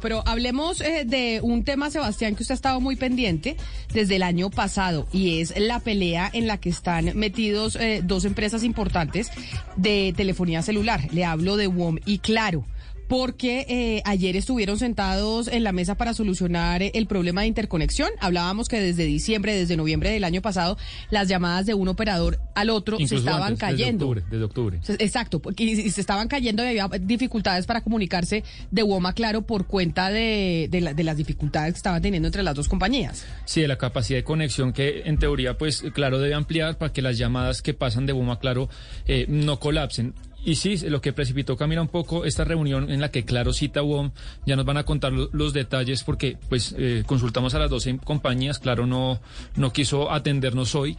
pero hablemos eh, de un tema, Sebastián, que usted ha estado muy pendiente desde el año pasado y es la pelea en la que están metidos eh, dos empresas importantes de telefonía celular. Le hablo de WOM y Claro porque eh, ayer estuvieron sentados en la mesa para solucionar el problema de interconexión. Hablábamos que desde diciembre, desde noviembre del año pasado, las llamadas de un operador al otro se estaban cayendo. Desde octubre, Exacto, y, se estaban cayendo y había dificultades para comunicarse de WOMA Claro por cuenta de, de, las dificultades que estaban teniendo entre las dos compañías. Sí, de la capacidad de conexión que en teoría, pues claro, debe ampliar para que las llamadas que pasan de WOMA Claro eh, no colapsen. Y sí, lo que precipitó Camila un poco esta reunión en la que Claro cita WOM, ya nos van a contar los detalles porque pues eh, consultamos a las 12 compañías, Claro no, no quiso atendernos hoy,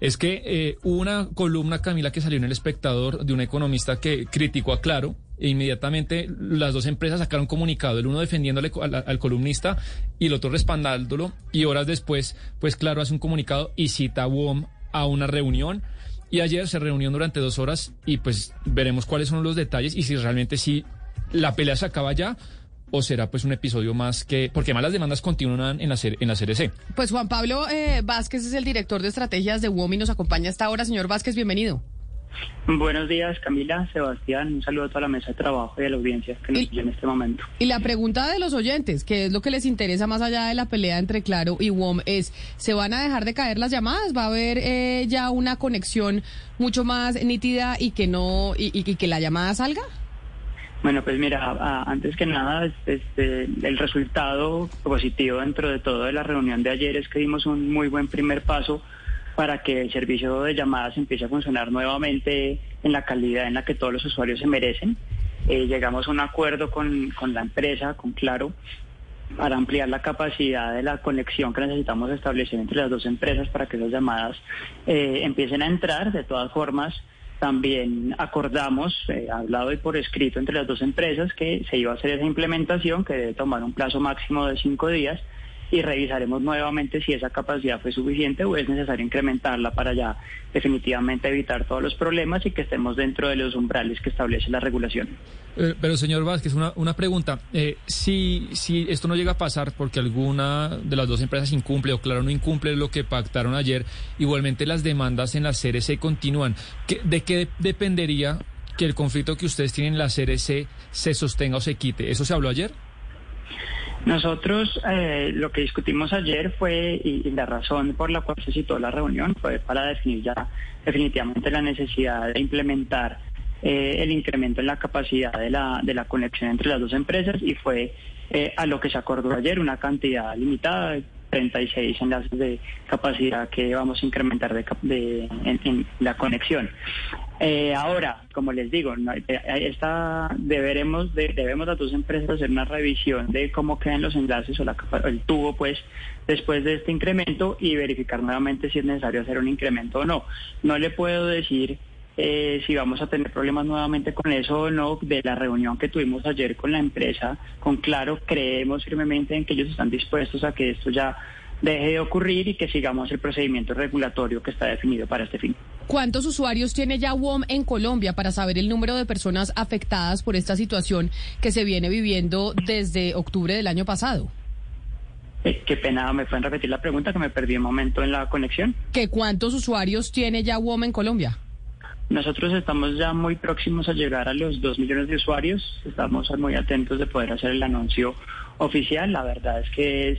es que eh, hubo una columna, Camila, que salió en El Espectador de un economista que criticó a Claro, e inmediatamente las dos empresas sacaron comunicado, el uno defendiéndole al, al, columnista y el otro respaldándolo, y horas después, pues Claro hace un comunicado y cita a WOM a una reunión y ayer se reunió durante dos horas y pues veremos cuáles son los detalles y si realmente sí la pelea se acaba ya o será pues un episodio más que porque además las demandas continúan en la en la CRC. Pues Juan Pablo eh, Vázquez es el director de estrategias de WOM y nos acompaña hasta ahora. Señor Vázquez, bienvenido. Buenos días, Camila, Sebastián. Un saludo a toda la mesa de trabajo y a la audiencia que nos sigue en este momento. Y la pregunta de los oyentes, que es lo que les interesa más allá de la pelea entre Claro y WOM, es: ¿se van a dejar de caer las llamadas? ¿Va a haber eh, ya una conexión mucho más nítida y que no y, que la llamada salga? Bueno, pues mira, antes que nada, este, el resultado positivo dentro de todo de la reunión de ayer es que dimos un muy buen primer paso para que el servicio de llamadas empiece a funcionar nuevamente en la calidad en la que todos los usuarios se merecen. Eh, llegamos a un acuerdo con, la empresa, con Claro, para ampliar la capacidad de la conexión que necesitamos establecer entre las dos empresas para que esas llamadas eh, empiecen a entrar. De todas formas, también acordamos, eh, hablado y por escrito entre las dos empresas, que se iba a hacer esa implementación, que debe tomar un plazo máximo de cinco días y revisaremos nuevamente si esa capacidad fue suficiente o es necesario incrementarla para ya definitivamente evitar todos los problemas y que estemos dentro de los umbrales que establece la regulación. Eh, pero señor Vázquez, una, una pregunta. Eh, si, si esto no llega a pasar porque alguna de las dos empresas incumple o claro no incumple lo que pactaron ayer, igualmente las demandas en la CRC continúan. ¿De qué dependería que el conflicto que ustedes tienen en la CRC se sostenga o se quite? ¿Eso se habló ayer? Nosotros eh, lo que discutimos ayer fue, y, la razón por la cual se citó la reunión, fue para definir ya definitivamente la necesidad de implementar eh, el incremento en la capacidad de la, de la conexión entre las dos empresas y fue eh, a lo que se acordó ayer, una cantidad limitada, 36 enlaces de capacidad que vamos a incrementar de, en, la conexión. Eh, ahora, como les digo, eh, esta, deberemos, debemos las dos empresas hacer una revisión de cómo quedan los enlaces o la, el tubo, pues, después de este incremento y verificar nuevamente si es necesario hacer un incremento o no. No le puedo decir eh, si vamos a tener problemas nuevamente con eso o no, de la reunión que tuvimos ayer con la empresa, con Claro, creemos firmemente en que ellos están dispuestos a que esto ya deje de ocurrir y que sigamos el procedimiento regulatorio que está definido para este fin. ¿Cuántos usuarios tiene ya WOM en Colombia para saber el número de personas afectadas por esta situación que se viene viviendo desde octubre del año pasado? Eh, qué pena, ¿me pueden repetir la pregunta que me perdí un momento en la conexión? ¿Que cuántos usuarios tiene ya WOM en Colombia? Nosotros estamos ya muy próximos a llegar a los 2 millones de usuarios. Estamos muy atentos de poder hacer el anuncio oficial. La verdad es que es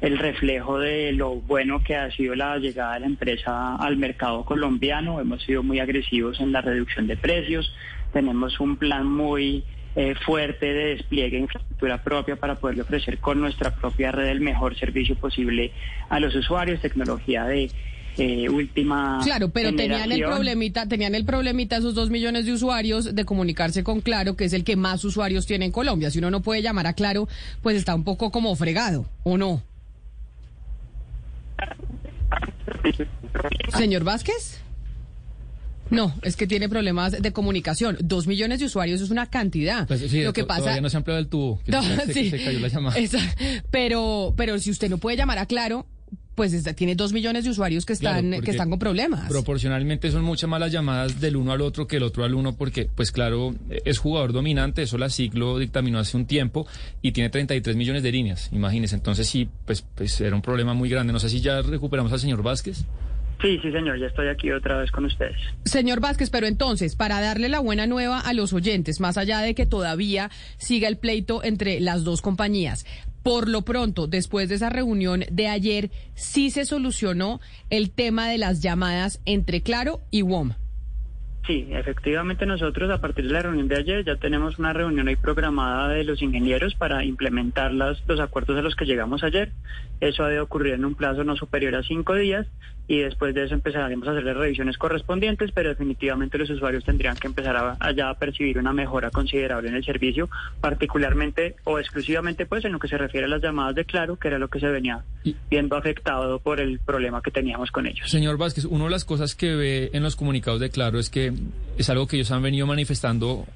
el reflejo de lo bueno que ha sido la llegada de la empresa al mercado colombiano. Hemos sido muy agresivos en la reducción de precios. Tenemos un plan muy eh, fuerte de despliegue de infraestructura propia para poderle ofrecer con nuestra propia red el mejor servicio posible a los usuarios, tecnología de eh, última. Claro, pero tenían el problemita, tenían el problemita esos dos millones de usuarios de comunicarse con Claro, que es el que más usuarios tiene en Colombia. Si uno no puede llamar a Claro, pues está un poco como fregado, ¿o no? Señor Vázquez. No, es que tiene problemas de comunicación. Dos millones de usuarios es una cantidad. Pues lo que pasa todavía no se ha ampliado el tubo. no, sí, se, cayó la llamada. pero, pero si usted no puede llamar a Claro, pues tiene dos millones de usuarios que están, que están con problemas. Proporcionalmente son muchas más las llamadas del uno al otro que el otro al uno, porque, pues claro, es jugador dominante, eso la siglo dictaminó hace un tiempo y tiene 33 millones de líneas, imagínense. Entonces sí, pues, pues era un problema muy grande. No sé si ya recuperamos al señor Vázquez. Sí, sí, señor, ya estoy aquí otra vez con ustedes. Señor Vázquez, pero entonces, para darle la buena nueva a los oyentes, más allá de que todavía siga el pleito entre las dos compañías, por lo pronto, después de esa reunión de ayer, sí se solucionó el tema de las llamadas entre Claro y WOM. Sí, efectivamente nosotros a partir de la reunión de ayer ya tenemos una reunión ahí programada de los ingenieros para implementar las, los acuerdos a los que llegamos ayer. Eso ha de ocurrir en un plazo no superior a cinco días y después de eso empezaremos a hacer las revisiones correspondientes, pero definitivamente los usuarios tendrían que empezar a, ya a percibir una mejora considerable en el servicio, particularmente o exclusivamente pues en lo que se refiere a las llamadas de Claro, que era lo que se venía viendo afectado por el problema que teníamos con ellos. Señor Vázquez, una de las cosas que ve en los comunicados de Claro es que es algo que ellos han venido manifestando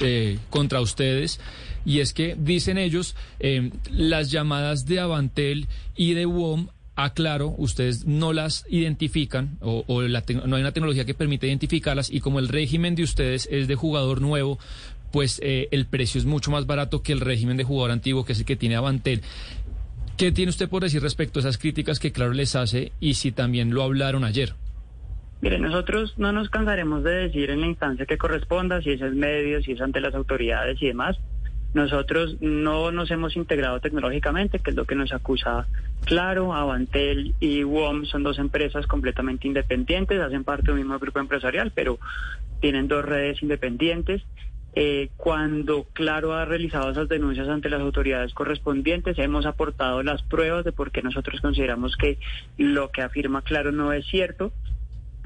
eh, contra ustedes y es que dicen ellos eh, las llamadas de Avantel y de WOM aclaro, ustedes no las identifican o, no hay una tecnología que permite identificarlas y como el régimen de ustedes es de jugador nuevo, pues eh, el precio es mucho más barato que el régimen de jugador antiguo, que es el que tiene Avantel. ¿Qué tiene usted por decir respecto a esas críticas que Claro les hace y si también lo hablaron ayer? Mire, nosotros no nos cansaremos de decir en la instancia que corresponda, si es el medio, si es ante las autoridades y demás, nosotros no nos hemos integrado tecnológicamente, que es lo que nos acusa Claro, Avantel y WOM son dos empresas completamente independientes, hacen parte del mismo grupo empresarial, pero tienen dos redes independientes. Eh, cuando Claro ha realizado esas denuncias ante las autoridades correspondientes, hemos aportado las pruebas de por qué nosotros consideramos que lo que afirma Claro no es cierto.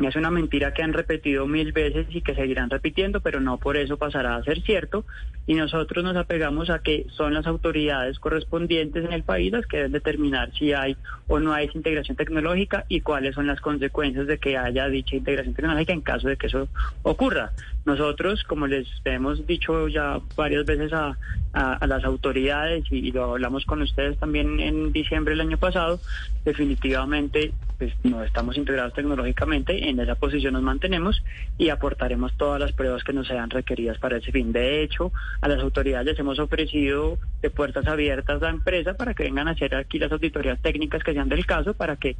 Es una mentira que han repetido mil veces y que seguirán repitiendo, pero no por eso pasará a ser cierto. Y nosotros nos apegamos a que son las autoridades correspondientes en el país las que deben determinar si hay o no hay integración tecnológica y cuáles son las consecuencias de que haya dicha integración tecnológica en caso de que eso ocurra. Nosotros, como les hemos dicho ya varias veces a, las autoridades y, lo hablamos con ustedes también en diciembre del año pasado, definitivamente pues no estamos integrados tecnológicamente, en esa posición nos mantenemos y aportaremos todas las pruebas que nos sean requeridas para ese fin. De hecho, a las autoridades les hemos ofrecido de puertas abiertas la empresa para que vengan a hacer aquí las auditorías técnicas que sean del caso para que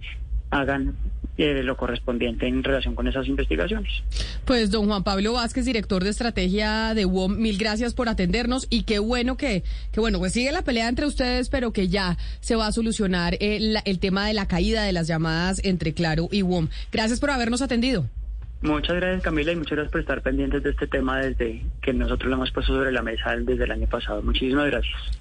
hagan eh, lo correspondiente en relación con esas investigaciones. Pues don Juan Pablo Vázquez, director de estrategia de WOM, mil gracias por atendernos y qué bueno que, que bueno, pues sigue la pelea entre ustedes, pero que ya se va a solucionar el, el tema de la caída de las llamadas entre Claro y WOM. Gracias por habernos atendido. Muchas gracias Camila y muchas gracias por estar pendientes de este tema desde que nosotros lo hemos puesto sobre la mesa desde el año pasado. Muchísimas gracias.